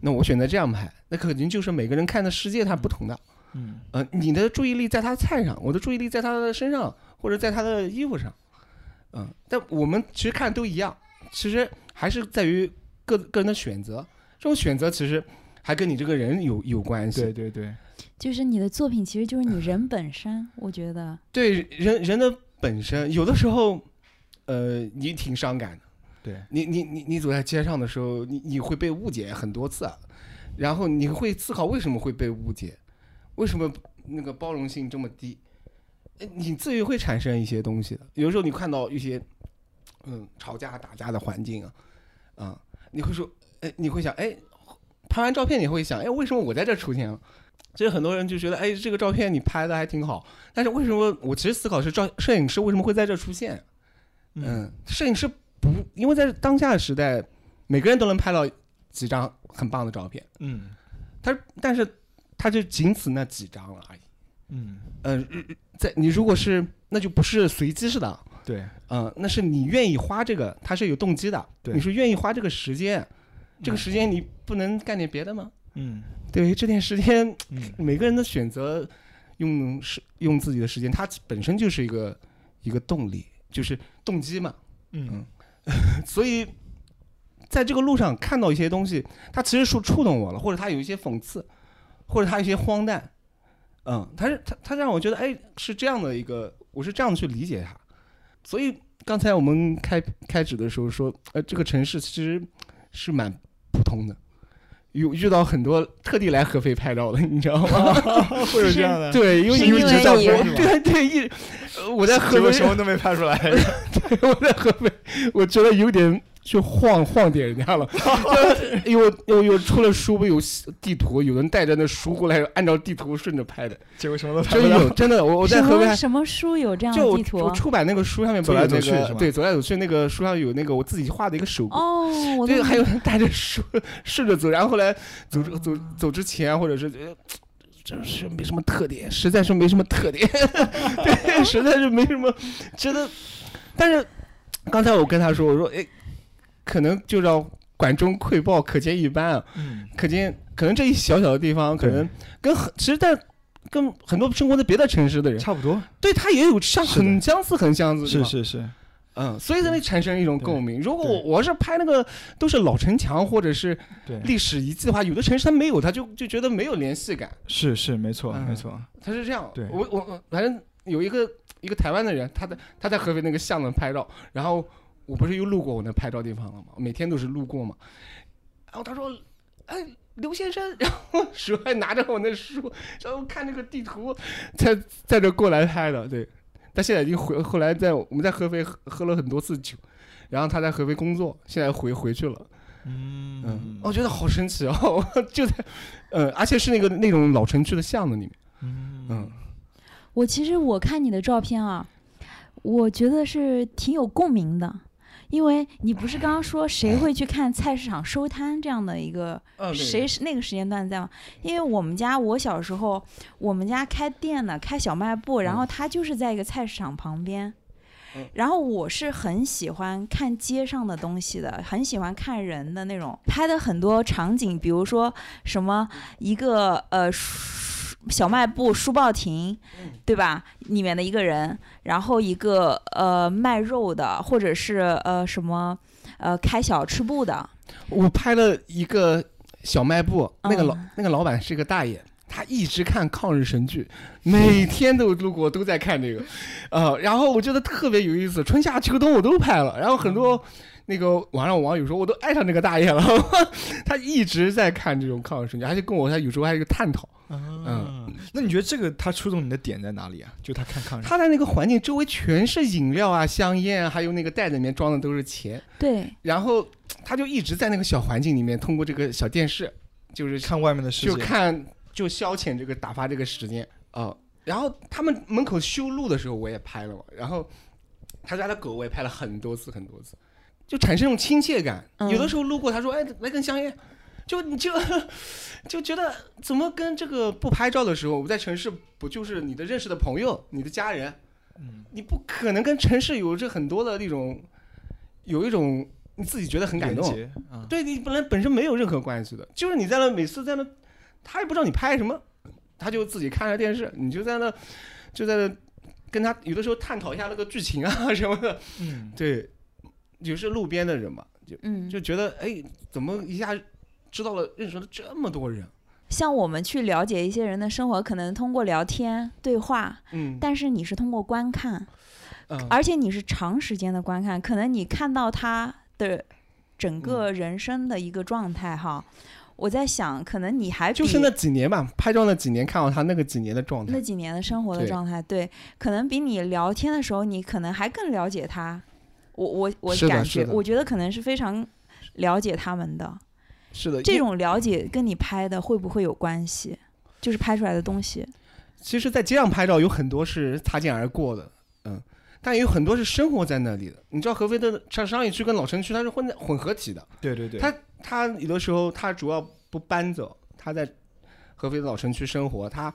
那我选择这样拍，那肯定就是每个人看的世界它不同的，嗯呃，你的注意力在他菜上，我的注意力在他的身上或者在他的衣服上，嗯，但我们其实看都一样，其实。还是在于个个人的选择，这种选择其实还跟你这个人有有关系。对对对，就是你的作品其实就是你人本身，我觉得。对人人的本身，有的时候，呃，你挺伤感的。对你你你你走在街上的时候，你你会被误解很多次，啊然后你会思考为什么会被误解，为什么那个包容性这么低，你自己会产生一些东西的。有时候你看到一些嗯吵架打架的环境啊，啊，你会说，哎，你会想，哎，拍完照片你会想，哎，为什么我在这出现了？其实很多人就觉得，哎，这个照片你拍的还挺好，但是为什么我其实思考是照摄影师为什么会在这出现？嗯，摄影师不，因为在当下的时代，每个人都能拍到几张很棒的照片。嗯，他但是他就仅此那几张了而已。嗯嗯，在你如果是那就不是随机式的。对，嗯，那是你愿意花这个，它是有动机的。对，你是愿意花这个时间，这个时间你不能干点别的吗？嗯。对这点时间，每个人的选择，用是用自己的时间，它本身就是一个一个动力，就是动机嘛。嗯，所以在这个路上看到一些东西，它其实是触动我了，或者它有一些讽刺，或者它一些荒诞。嗯，它是它它让我觉得，哎，是这样的一个，我是这样去理解它。所以刚才我们开开始的时候说，呃，这个城市其实是蛮普通的。有遇到很多特地来合肥拍照的，你知道吗？会有这样的，对，因为因为对对一，我在合肥什么都没拍出来，我在合肥，我觉得有点。去晃晃点人家了，因为又又出了书不，有地图，有人带着那书过来，按照地图顺着拍的，结果什么都真有，真的，我我在河北什么书有这样地图？就出版那个书上面不是那个对走来走去那个书上有那个我自己画的一个手哦，对，还有人带着书 顺着走，然后后来走走走之前或者是真是没什么特点，实在是没什么特点，对，实在是没什么觉得，但是刚才我跟他说，我说哎。可能就让管中窥豹，可见一斑啊。嗯，可见可能这一小小的地方，可能跟很其实，但跟很多生活在别的城市的人差不多。对他也有像很相似，很相似。是是是，嗯，所以才会产生一种共鸣。如果我我是拍那个都是老城墙或者是历史遗迹的话，有的城市它没有，他就就觉得没有联系感。是是，没错没错，他是这样。对，我我反正有一个一个台湾的人，他在他在合肥那个巷子拍照，然后。我不是又路过我那拍照地方了吗？每天都是路过嘛。然后他说：“哎，刘先生。”然后手还拿着我那书，然后看那个地图，在在这过来拍的。对，他现在已经回，后来在我们在合肥喝喝了很多次酒，然后他在合肥工作，现在回回去了。嗯嗯，我觉得好神奇哦，就在，呃，而且是那个那种老城区的巷子里面。嗯嗯，我其实我看你的照片啊，我觉得是挺有共鸣的。因为你不是刚刚说谁会去看菜市场收摊这样的一个，谁是那个时间段在吗？因为我们家我小时候，我们家开店的，开小卖部，然后他就是在一个菜市场旁边，然后我是很喜欢看街上的东西的，很喜欢看人的那种拍的很多场景，比如说什么一个呃。小卖部书报亭，对吧？里面的一个人，然后一个呃卖肉的，或者是呃什么呃开小吃部的。我拍了一个小卖部，那个老那个老板是个大爷，他一直看抗日神剧，每天都路过都在看这个，呃，然后我觉得特别有意思，春夏秋冬我都拍了，然后很多。那个网上网友说，我都爱上那个大爷了。他一直在看这种抗日神剧，而且跟我他有时候还有一个探讨。嗯，那你觉得这个他触动你的点在哪里啊？就他看抗日，他在那个环境周围全是饮料啊、香烟啊，还有那个袋子里面装的都是钱。对。然后他就一直在那个小环境里面，通过这个小电视，就是看外面的世界，就看就消遣这个打发这个时间啊。然后他们门口修路的时候，我也拍了嘛。然后他家的狗，我也拍了很多次很多次。就产生一种亲切感，有的时候路过，他说：“哎，来根香烟。”就你就 就觉得怎么跟这个不拍照的时候，我在城市不就是你的认识的朋友、你的家人？嗯，你不可能跟城市有着很多的那种，有一种你自己觉得很感动。对你本来本身没有任何关系的，就是你在那每次在那，他也不知道你拍什么，他就自己看着电视，你就在那就在那跟他有的时候探讨一下那个剧情啊什么的。嗯，对。就是路边的人嘛，就就觉得哎，怎么一下知道了认识了这么多人？像我们去了解一些人的生活，可能通过聊天对话，嗯，但是你是通过观看，而且你是长时间的观看，可能你看到他的整个人生的一个状态哈。我在想，可能你还就是那几年吧，拍照那几年，看到他那个几年的状态，那几年的生活的状态，对，可能比你聊天的时候，你可能还更了解他。我我我感觉，我觉得可能是非常了解他们的。是的，这种了解跟你拍的会不会有关系？就是拍出来的东西。其实，在街上拍照有很多是擦肩而过的，嗯，但有很多是生活在那里的。你知道合肥的商商业区跟老城区，它是混在混合体的。对对对。他他有的时候他主要不搬走，他在合肥的老城区生活，他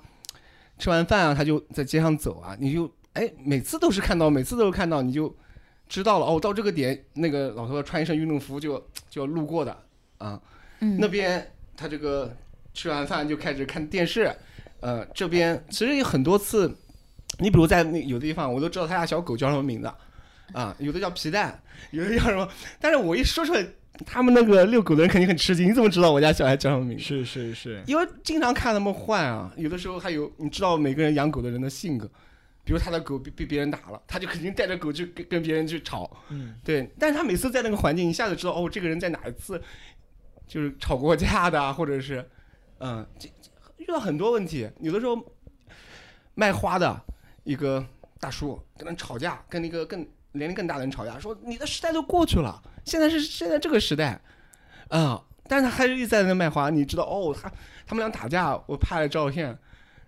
吃完饭啊，他就在街上走啊，你就哎，每次都是看到，每次都是看到，你就知道了哦，到这个点，那个老头子穿一身运动服就就要路过的啊。嗯。那边他这个吃完饭就开始看电视。呃，这边其实有很多次，你比如在那有的地方，我都知道他家小狗叫什么名字，啊，有的叫皮蛋，有的叫什么，但是我一说出来，他们那个遛狗的人肯定很吃惊，你怎么知道我家小孩叫什么名字？是是是，因为经常看他们换啊，有的时候还有你知道每个人养狗的人的性格，比如他的狗被被别人打了，他就肯定带着狗去跟跟别人去吵，嗯，对，但是他每次在那个环境一下子知道哦，这个人在哪一次就是吵过架的，或者是，嗯，这。遇到很多问题，有的时候卖花的一个大叔跟人吵架，跟那个更年龄更大的人吵架，说你的时代都过去了，现在是现在这个时代，啊，但是他还是一直在那卖花。你知道哦，他他们俩打架，我拍了照片，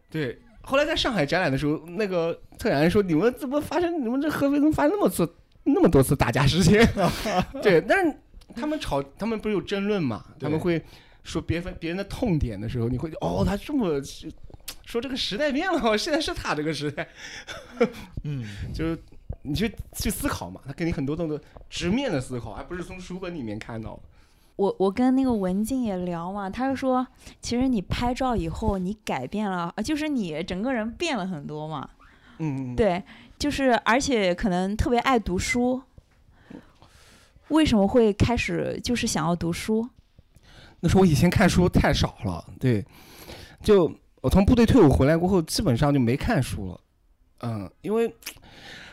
对。后来在上海展览的时候，那个策展人说：“你们怎么发生？你们这合肥怎么发生那么次那么多次打架事件？” 对，但是他们吵，他们不是有争论嘛？他们会。说别分别人的痛点的时候，你会哦，他这么说这个时代变了，现在是他这个时代，嗯，就是你去去思考嘛，他给你很多动作直面的思考，而不是从书本里面看到。我我跟那个文静也聊嘛，他就说，其实你拍照以后你改变了，就是你整个人变了很多嘛。嗯，对，就是而且可能特别爱读书。为什么会开始就是想要读书？那是我以前看书太少了，对，就我从部队退伍回来过后，基本上就没看书了，嗯，因为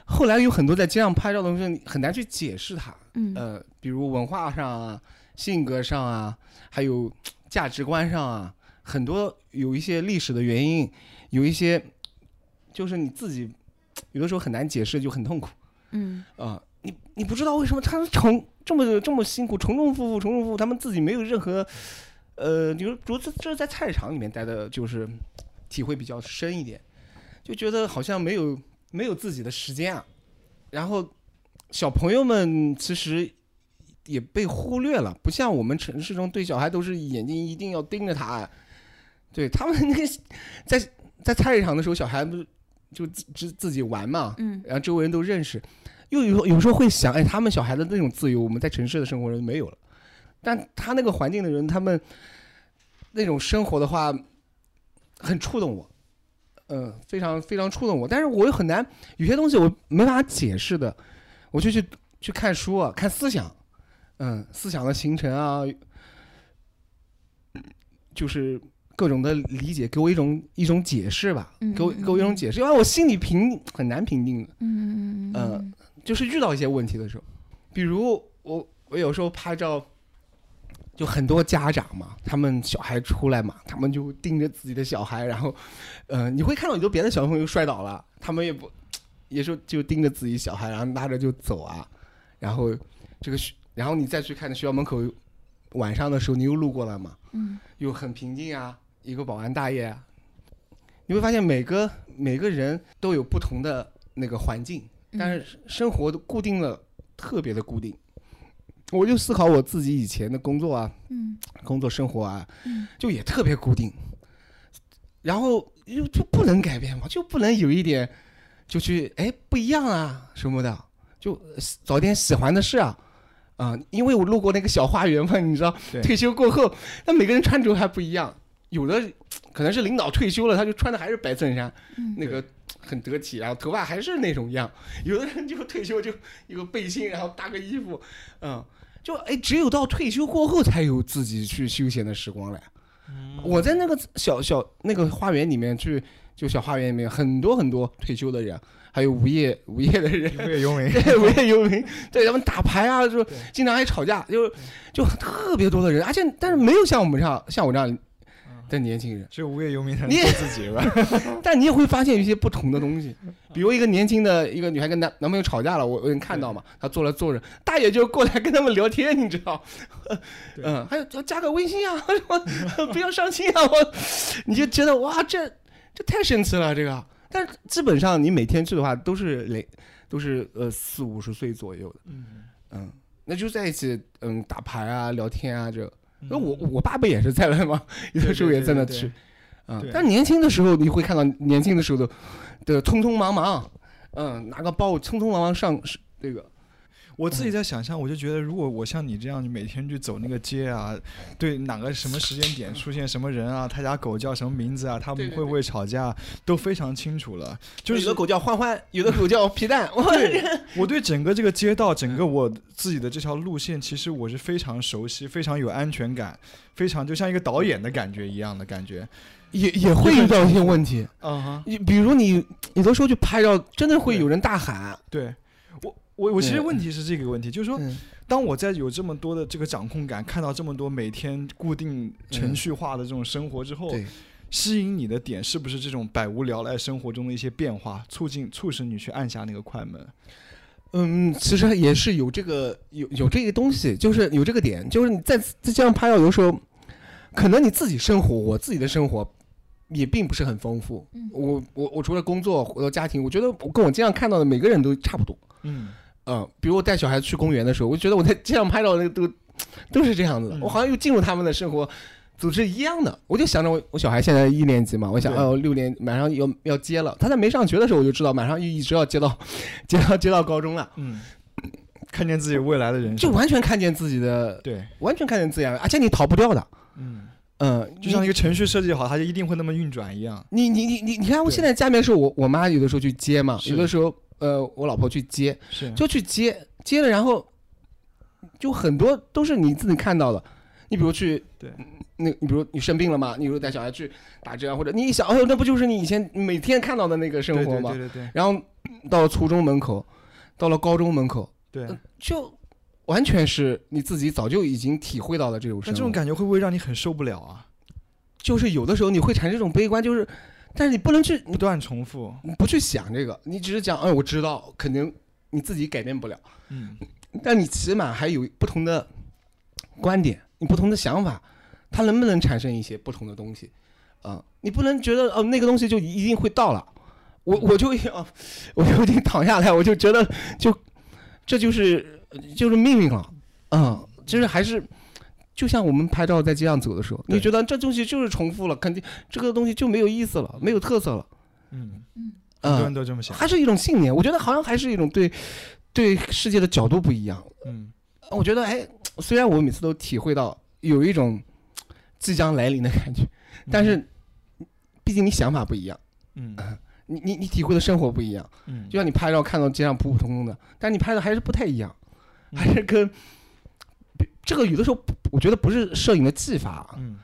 后来有很多在街上拍照的东西很难去解释它，嗯，呃，比如文化上啊、性格上啊，还有价值观上啊，很多有一些历史的原因，有一些就是你自己有的时候很难解释，就很痛苦，嗯，啊，你你不知道为什么他从。这么这么辛苦，重重复复，重重复复，他们自己没有任何，呃，比如，比如这这在菜市场里面待的，就是体会比较深一点，就觉得好像没有没有自己的时间啊。然后小朋友们其实也被忽略了，不像我们城市中对小孩都是眼睛一定要盯着他，对他们那个在在菜市场的时候，小孩不是就自自己玩嘛，嗯，然后周围人都认识。又有有时候会想，哎，他们小孩的那种自由，我们在城市的生活人没有了。但他那个环境的人，他们那种生活的话，很触动我，嗯，非常非常触动我。但是我又很难，有些东西我没办法解释的，我就去去看书啊，看思想，嗯，思想的形成啊，就是各种的理解，给我一种一种解释吧，给我给我一种解释，因为我心里平很难平定的，嗯嗯嗯。就是遇到一些问题的时候，比如我我有时候拍照，就很多家长嘛，他们小孩出来嘛，他们就盯着自己的小孩，然后，呃，你会看到很多别的小朋友摔倒了，他们也不，也是就盯着自己小孩，然后拉着就走啊，然后这个，然后你再去看学校门口，晚上的时候你又路过了嘛，嗯，又很平静啊，一个保安大爷，你会发现每个每个人都有不同的那个环境。但是生活都固定了，特别的固定。我就思考我自己以前的工作啊，嗯，工作生活啊，嗯，就也特别固定。然后又就不能改变嘛，就不能有一点，就去哎不一样啊什么的，就找点喜欢的事啊，啊，因为我路过那个小花园嘛，你知道，退休过后，那每个人穿着还不一样，有的可能是领导退休了，他就穿的还是白衬衫，那个。很得体，然后头发还是那种样。有的人就退休就一个背心，然后搭个衣服，嗯，就哎，只有到退休过后才有自己去休闲的时光了。我在那个小小那个花园里面去，就小花园里面很多很多退休的人，还有无业无业的人，无业游民，对无业游民，对他们打牌啊，就经常还吵架，就就特别多的人，而且但是没有像我们这样像我这样。的年轻人，只有无业游民才能做自己吧？但你也会发现一些不同的东西，比如一个年轻的一个女孩跟男男朋友吵架了，我我能看到嘛？她坐着坐着，大爷就过来跟他们聊天，你知道？嗯，还有要加个微信啊，不要伤心啊！我你就觉得哇，这这太神奇了，这个。但基本上你每天去的话，都是累，都是呃四五十岁左右的，嗯嗯，那就在一起嗯打牌啊、聊天啊这。那我我爸不也是在那吗？有的时候也在那吃，啊！但年轻的时候你会看到年轻的时候的的匆匆忙忙，嗯，拿个包匆匆忙忙上这个。我自己在想象，我就觉得，如果我像你这样，你每天去走那个街啊，对哪个什么时间点出现什么人啊，他家狗叫什么名字啊，他们会不会吵架，都非常清楚了。就是有的狗叫欢欢，有的狗叫皮蛋。对，我对整个这个街道，整个我自己的这条路线，其实我是非常熟悉，非常有安全感，非常就像一个导演的感觉一样的感觉。也也会遇到一些问题，嗯哼，你比如你有的时候去拍照，真的会有人大喊，对。我我我其实问题是这个问题，就是说，当我在有这么多的这个掌控感，看到这么多每天固定程序化的这种生活之后，吸引你的点是不是这种百无聊赖生活中的一些变化，促进促使你去按下那个快门？嗯，其实也是有这个有有这个东西，就是有这个点，就是你在在这样拍照有时候，可能你自己生活，我自己的生活也并不是很丰富。我我我除了工作回到家庭，我觉得我跟我经常看到的每个人都差不多。嗯。嗯，比如我带小孩去公园的时候，我觉得我在街上拍照那个都都是这样子的，我好像又进入他们的生活组织一样的。我就想着我我小孩现在一年级嘛，我想哦六年马上要要接了，他在没上学的时候我就知道马上又一直要接到 接到接到高中了。嗯，看见自己未来的人生就完全看见自己的对，完全看见自己，而且你逃不掉的。嗯嗯，就像一个程序设计好，它就一定会那么运转一样。你你你你你看，我现在家里面是我我妈有的时候去接嘛，有的时候。呃，我老婆去接，就去接接了，然后就很多都是你自己看到的。你比如去，对，那你比如你生病了嘛，你比如带小孩去打针啊，或者你一想，哎呦，那不就是你以前每天看到的那个生活吗？对对对。然后到了初中门口，到了高中门口，对，就完全是你自己早就已经体会到了这种生活。那这种感觉会不会让你很受不了啊？就是有的时候你会产生这种悲观，就是。但是你不能去不断重复，不去想这个，你只是讲，哎，我知道，肯定你自己改变不了，嗯，但你起码还有不同的观点，你不同的想法，它能不能产生一些不同的东西？啊，你不能觉得哦，那个东西就一定会到了，我我就要，我就已经躺下来，我就觉得就这就是就是命运了，嗯，就是还是。就像我们拍照在街上走的时候，你觉得这东西就是重复了，肯定这个东西就没有意思了，没有特色了。嗯嗯，很多人都这么想，还是一种信念。我觉得好像还是一种对对世界的角度不一样。嗯，我觉得哎，虽然我每次都体会到有一种即将来临的感觉，但是毕竟你想法不一样。嗯，你你你体会的生活不一样。嗯，就像你拍照看到街上普普通通的，但你拍的还是不太一样，还是跟。这个有的时候，我觉得不是摄影的技法，嗯。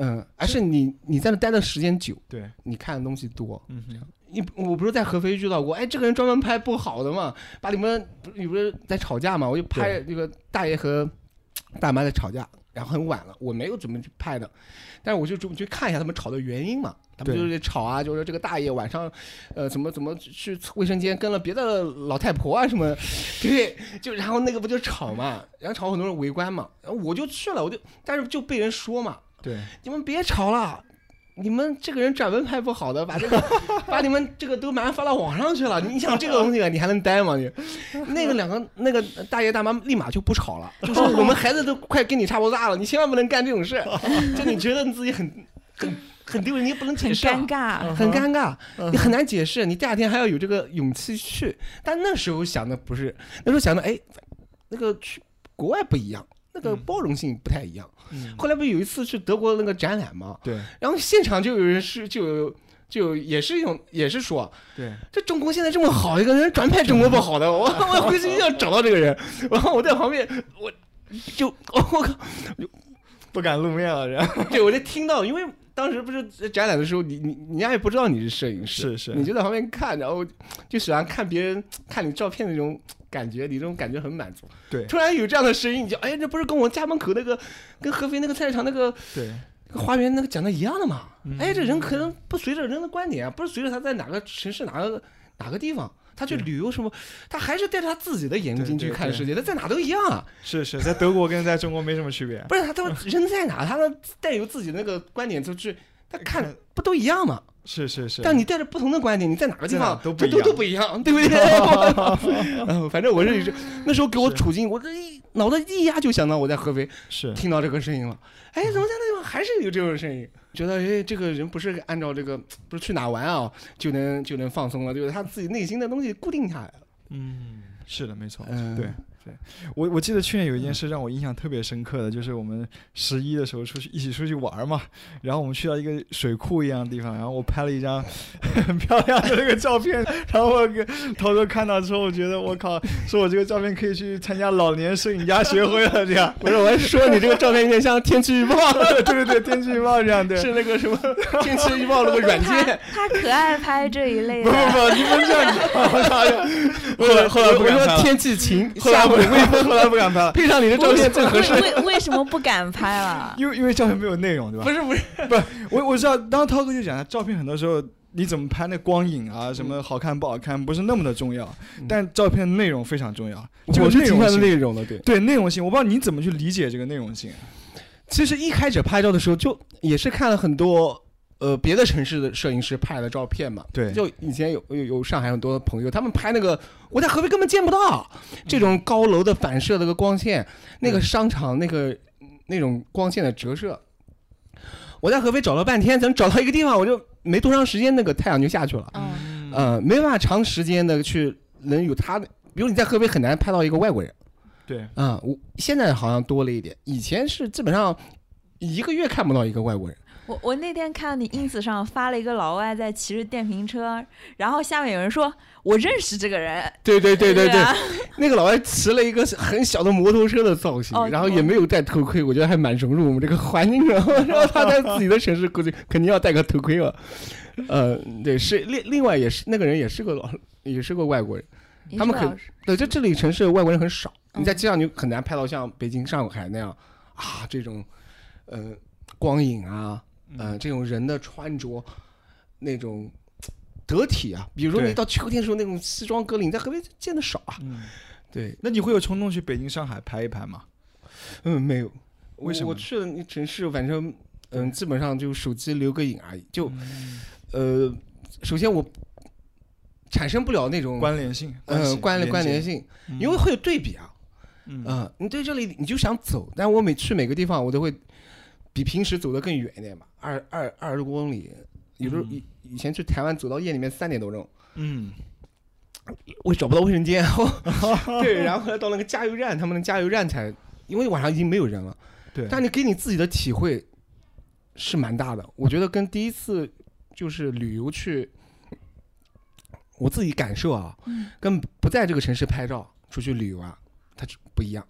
嗯，而是你你在那待的时间久，对，你看的东西多，嗯，你我不是在合肥遇到过，哎，这个人专门拍不好的嘛，把你们你不是在吵架嘛，我就拍那个大爷和大妈在吵架，然后很晚了，我没有准备去拍的，但是我就准备去看一下他们吵的原因嘛。他们就是吵啊，就是这个大爷晚上，呃，怎么怎么去卫生间跟了别的老太婆啊什么，对，就然后那个不就吵嘛，然后吵很多人围观嘛，然后我就去了，我就但是就被人说嘛，对，你们别吵了，你们这个人转文拍不好的，把这个把你们这个都马上发到网上去了，你想这个东西你还能待吗？你那个两个那个大爷大妈立马就不吵了，就说我们孩子都快跟你差不多大了，你千万不能干这种事，就你觉得你自己很很。很丢人，你也不能解释，很尴尬，很尴尬，你很难解释。你第二天还要有这个勇气去，但那时候想的不是，那时候想的，哎，那个去国外不一样，那个包容性不太一样。后来不有一次去德国那个展览嘛？对，然后现场就有人是就就也是一种也是说，对，这中国现在这么好一个人，转拍中国不好的，我我回去一定要找到这个人。然后我在旁边，我就 我靠，不敢露面了，然后 对我就听到，因为。当时不是展览的时候，你你人家也不知道你是摄影师，是是，你就在旁边看，然后就喜欢看别人看你照片的那种感觉，你这种感觉很满足。对，突然有这样的声音，你就哎，这不是跟我家门口那个跟合肥那个菜市场那个对花园那个讲的一样的嘛？哎，这人可能不随着人的观点，不是随着他在哪个城市哪个哪个地方。他去旅游什么？他还是带着他自己的眼睛去看世界。他在哪都一样啊。是是，在德国跟在中国没什么区别。不是他，他人在哪，他带有自己的那个观点就去，他看不都一样吗？是是是。但你带着不同的观点，你在哪个地方都不都都不一样，对不对？嗯，反正我是 那时候给我处境，我这一脑子一压就想到我在合肥，是听到这个声音了。哎，怎么在那地方还是有这种声音？觉得哎，这个人不是按照这个，不是去哪玩啊，就能就能放松了，就是他自己内心的东西固定下来了。嗯，是的，没错，对。我我记得去年有一件事让我印象特别深刻的，就是我们十一的时候出去一起出去玩嘛，然后我们去到一个水库一样的地方，然后我拍了一张很漂亮的那个照片，然后我给涛哥看到之后，我觉得我靠，说我这个照片可以去参加老年摄影家协会了，这样不是我还说你这个照片有点像天气预报，对对对，天气预报这样对，是那个什么天气预报那个软件，他可爱拍这一类的，不不不，你们这样子，后来后来我说天气晴，下午微风，后来不。敢拍了，配上你的照片最合适。为为什么不敢拍了？因为因为照片没有内容，对吧？不是不是不是，我我知道，当时涛哥就讲，照片很多时候你怎么拍那光影啊，什么好看不好看，不是那么的重要，但照片内容非常重要。就是内容的内容的，对对内容性，我不知道你怎么去理解这个内容性。其实一开始拍照的时候，就也是看了很多。呃，别的城市的摄影师拍的照片嘛，对，就以前有有有上海很多朋友，他们拍那个，我在合肥根本见不到这种高楼的反射那个光线，那个商场那个那种光线的折射。我在合肥找了半天，咱找到一个地方，我就没多长时间，那个太阳就下去了。嗯，呃，没办法长时间的去能有他的，比如你在合肥很难拍到一个外国人。对，啊，我现在好像多了一点，以前是基本上一个月看不到一个外国人。我我那天看你 ins 上发了一个老外在骑着电瓶车，然后下面有人说我认识这个人。对对对对对，那个老外骑了一个很小的摩托车的造型，然后也没有戴头盔，我觉得还蛮融入我们这个环境的。然后他在自己的城市估计肯定要戴个头盔了。呃，对，是另另外也是那个人也是个老也是个外国人，他们很对，就这里城市外国人很少，你在街上你很难拍到像北京上海那样啊这种呃光影啊。嗯，这种人的穿着，那种得体啊，比如说你到秋天的时候那种西装革领，在河北见的少啊。嗯，对。那你会有冲动去北京、上海拍一拍吗？嗯，没有。为什么？我去了那城市，反正嗯，基本上就手机留个影而已。就呃，首先我产生不了那种关联性，嗯，关联关联性，因为会有对比啊。嗯，你对这里你就想走，但我每去每个地方，我都会。比平时走得更远一点吧，二二二十多公里，有时候以以前去台湾走到夜里面三点多钟，嗯，我找不到卫生间，对，然后到那个加油站，他们的加油站才，因为晚上已经没有人了，对，但你给你自己的体会是蛮大的，我觉得跟第一次就是旅游去，我自己感受啊，跟不在这个城市拍照出去旅游啊，它不一样，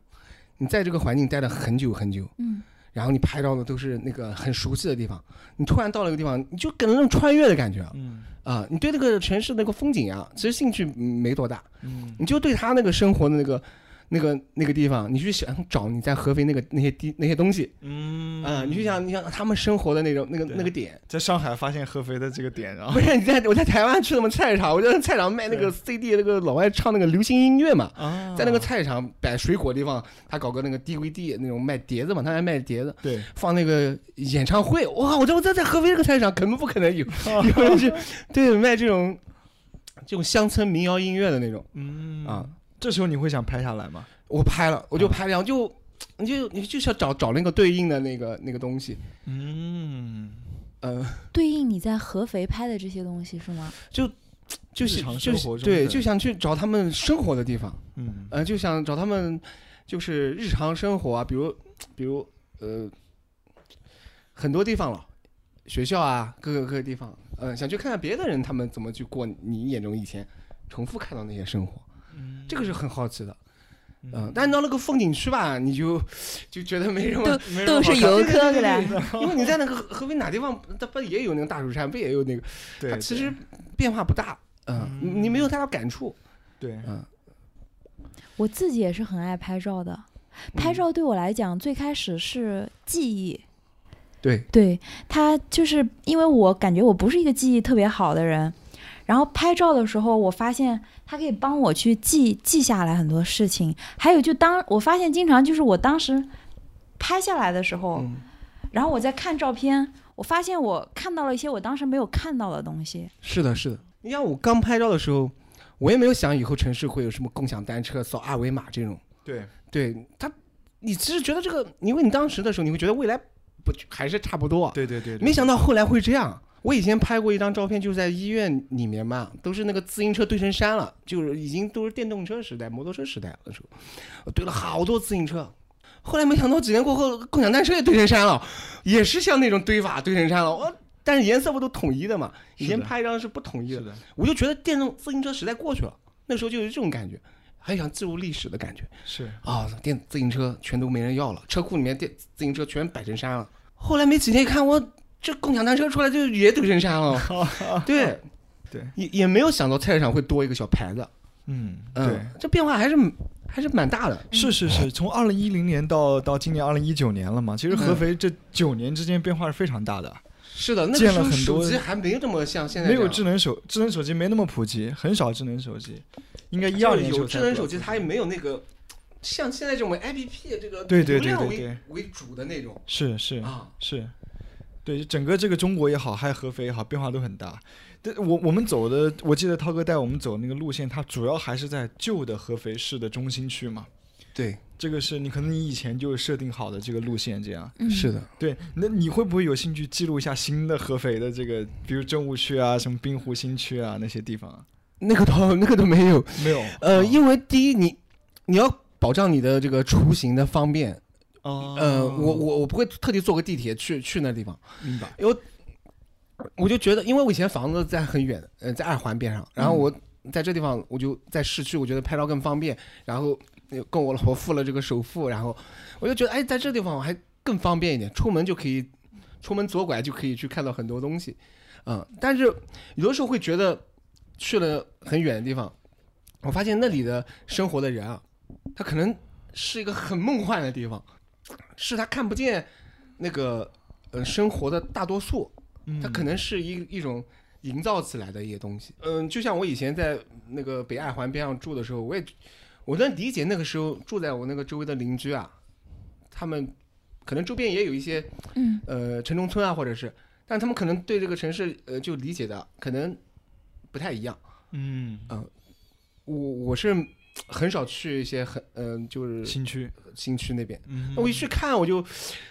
你在这个环境待了很久很久，嗯。然后你拍到的都是那个很熟悉的地方，你突然到了一个地方，你就给人那种穿越的感觉。嗯啊，你对那个城市那个风景啊，其实兴趣没多大。嗯，你就对他那个生活的那个。那个那个地方，你去想找你在合肥那个那些地那些东西，嗯。啊，你去想你想他们生活的那种那个那个点，在上海发现合肥的这个点，然后不是你在我在台湾去什么菜市场，我在菜场卖那个 CD，那个老外唱那个流行音乐嘛，在那个菜场摆水果地方，他搞个那个 DVD 那种卖碟子嘛，他还卖碟子，对，放那个演唱会，哇，我这我在在合肥这个菜市场根本不可能有，有人去对卖这种这种乡村民谣音乐的那种，嗯啊。这时候你会想拍下来吗？我拍了，我就拍了，就你就你就想找找那个对应的那个那个东西。嗯，呃，对应你在合肥拍的这些东西是吗？就就是就是对，就想去找他们生活的地方。嗯，呃，就想找他们就是日常生活啊，比如比如呃很多地方了，学校啊，各个各个地方，嗯，想去看看别的人他们怎么去过你眼中以前重复看到那些生活。这个是很好奇的，嗯，但到那个风景区吧，你就就觉得没什么，都都是游客的嘞。因为你在那个合肥哪地方，它不也有那个大蜀山，不也有那个？对，它其实变化不大，嗯，你没有太大感触。对，嗯。我自己也是很爱拍照的，拍照对我来讲，最开始是记忆。对，对他就是因为我感觉我不是一个记忆特别好的人。然后拍照的时候，我发现它可以帮我去记记下来很多事情。还有，就当我发现经常就是我当时拍下来的时候，然后我在看照片，我发现我看到了一些我当时没有看到的东西。是的，是的。你像我刚拍照的时候，我也没有想以后城市会有什么共享单车、扫二维码这种。对，对他，你其实觉得这个，因为你当时的时候，你会觉得未来不还是差不多。对对对。没想到后来会这样。我以前拍过一张照片，就是在医院里面嘛，都是那个自行车堆成山了，就是已经都是电动车时代、摩托车时代了的时候，我堆了好多自行车。后来没想到几年过后，共享单车也堆成山了，也是像那种堆法堆成山了。我但是颜色不都统一的嘛？以前拍一张是不统一的，我就觉得电动自行车时代过去了，那时候就有这种感觉，还想记录历史的感觉。是啊，电自行车全都没人要了，车库里面电自行车全摆成山了。后来没几天一看我。这共享单车出来就也堆成山了，对，对，也也没有想到菜市场会多一个小牌子，嗯，对，这变化还是还是蛮大的。是是是，从二零一零年到到今年二零一九年了嘛，其实合肥这九年之间变化是非常大的。是的，建了很多，手机还没有这么像现在，没有智能手智能手机没那么普及，很少智能手机，应该一二年有智能手机，它也没有那个像现在这种 A P P 这个对对对对为主的那种，是是啊是。对整个这个中国也好，还有合肥也好，变化都很大。但我我们走的，我记得涛哥带我们走那个路线，它主要还是在旧的合肥市的中心区嘛。对，这个是你可能你以前就设定好的这个路线，这样。是的。对，那你会不会有兴趣记录一下新的合肥的这个，比如政务区啊，什么滨湖新区啊那些地方？那个都那个都没有，没有。呃，因为第一，你你要保障你的这个出行的方便。哦，呃，我我我不会特地坐个地铁去去那地方，明白？因为我就觉得，因为我以前房子在很远，呃，在二环边上，然后我在这地方，我就在市区，我觉得拍照更方便，然后跟我老婆付了这个首付，然后我就觉得，哎，在这地方我还更方便一点，出门就可以，出门左拐就可以去看到很多东西，嗯，但是有的时候会觉得去了很远的地方，我发现那里的生活的人啊，他可能是一个很梦幻的地方。是他看不见那个呃生活的大多数，他可能是一一种营造起来的一些东西。嗯，就像我以前在那个北二环边上住的时候，我也我能理解那个时候住在我那个周围的邻居啊，他们可能周边也有一些嗯呃城中村啊，或者是，但他们可能对这个城市呃就理解的可能不太一样。嗯嗯，我我是。很少去一些很嗯，就是新区新区那边。那我一去看，我就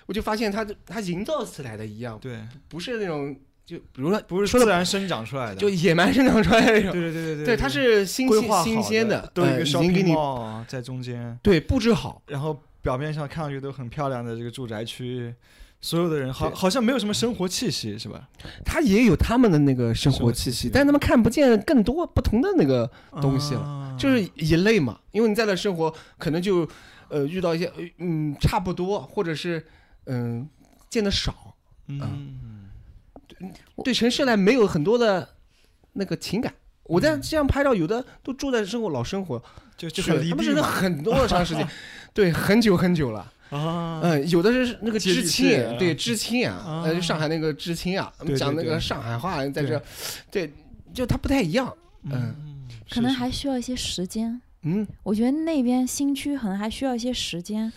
我就发现它它营造起来的一样，对，不是那种就比如说不是自然生长出来的，就野蛮生长出来的那种。对对对对对，对，它是新新鲜的，都有一个小给你在中间，对，布置好，然后表面上看上去都很漂亮的这个住宅区。所有的人好好像没有什么生活气息，是吧？他也有他们的那个生活气息，但他们看不见更多不同的那个东西了，就是一类嘛。因为你在那生活，可能就呃遇到一些嗯差不多，或者是嗯见的少，嗯，对对城市来没有很多的那个情感。我在这样拍照，有的都住在生活老生活，就就他们是很多长时间，对，很久很久了。啊，嗯，有的是那个知青，对知青啊，呃，上海那个知青啊，讲那个上海话，在这，对，就他不太一样，嗯，可能还需要一些时间，嗯，我觉得那边新区可能还需要一些时间，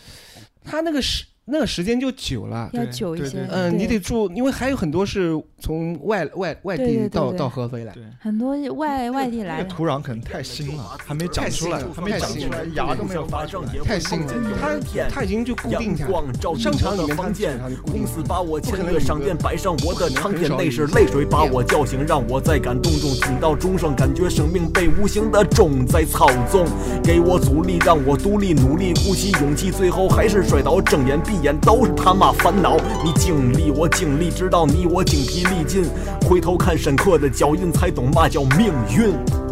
他那个是。那个时间就久了，要久一些。嗯，你得住，因为还有很多是从外外外地到到合肥来，很多外外地来。的。土壤可能太新了，还没长出来，还没长出来，芽都没有发出来，太新了。它它已经就固定下来。商场里面它建，公司把我签了商店，摆上我的唱片，那是泪水把我叫醒，让我在感动中听到钟声，感觉生命被无形的钟在操纵，给我阻力，让我独立努力，鼓起勇气，最后还是摔倒，睁眼。闭眼都是他妈烦恼，你经历我经历，直到你我精疲力尽，回头看深刻的脚印，才懂嘛叫命运。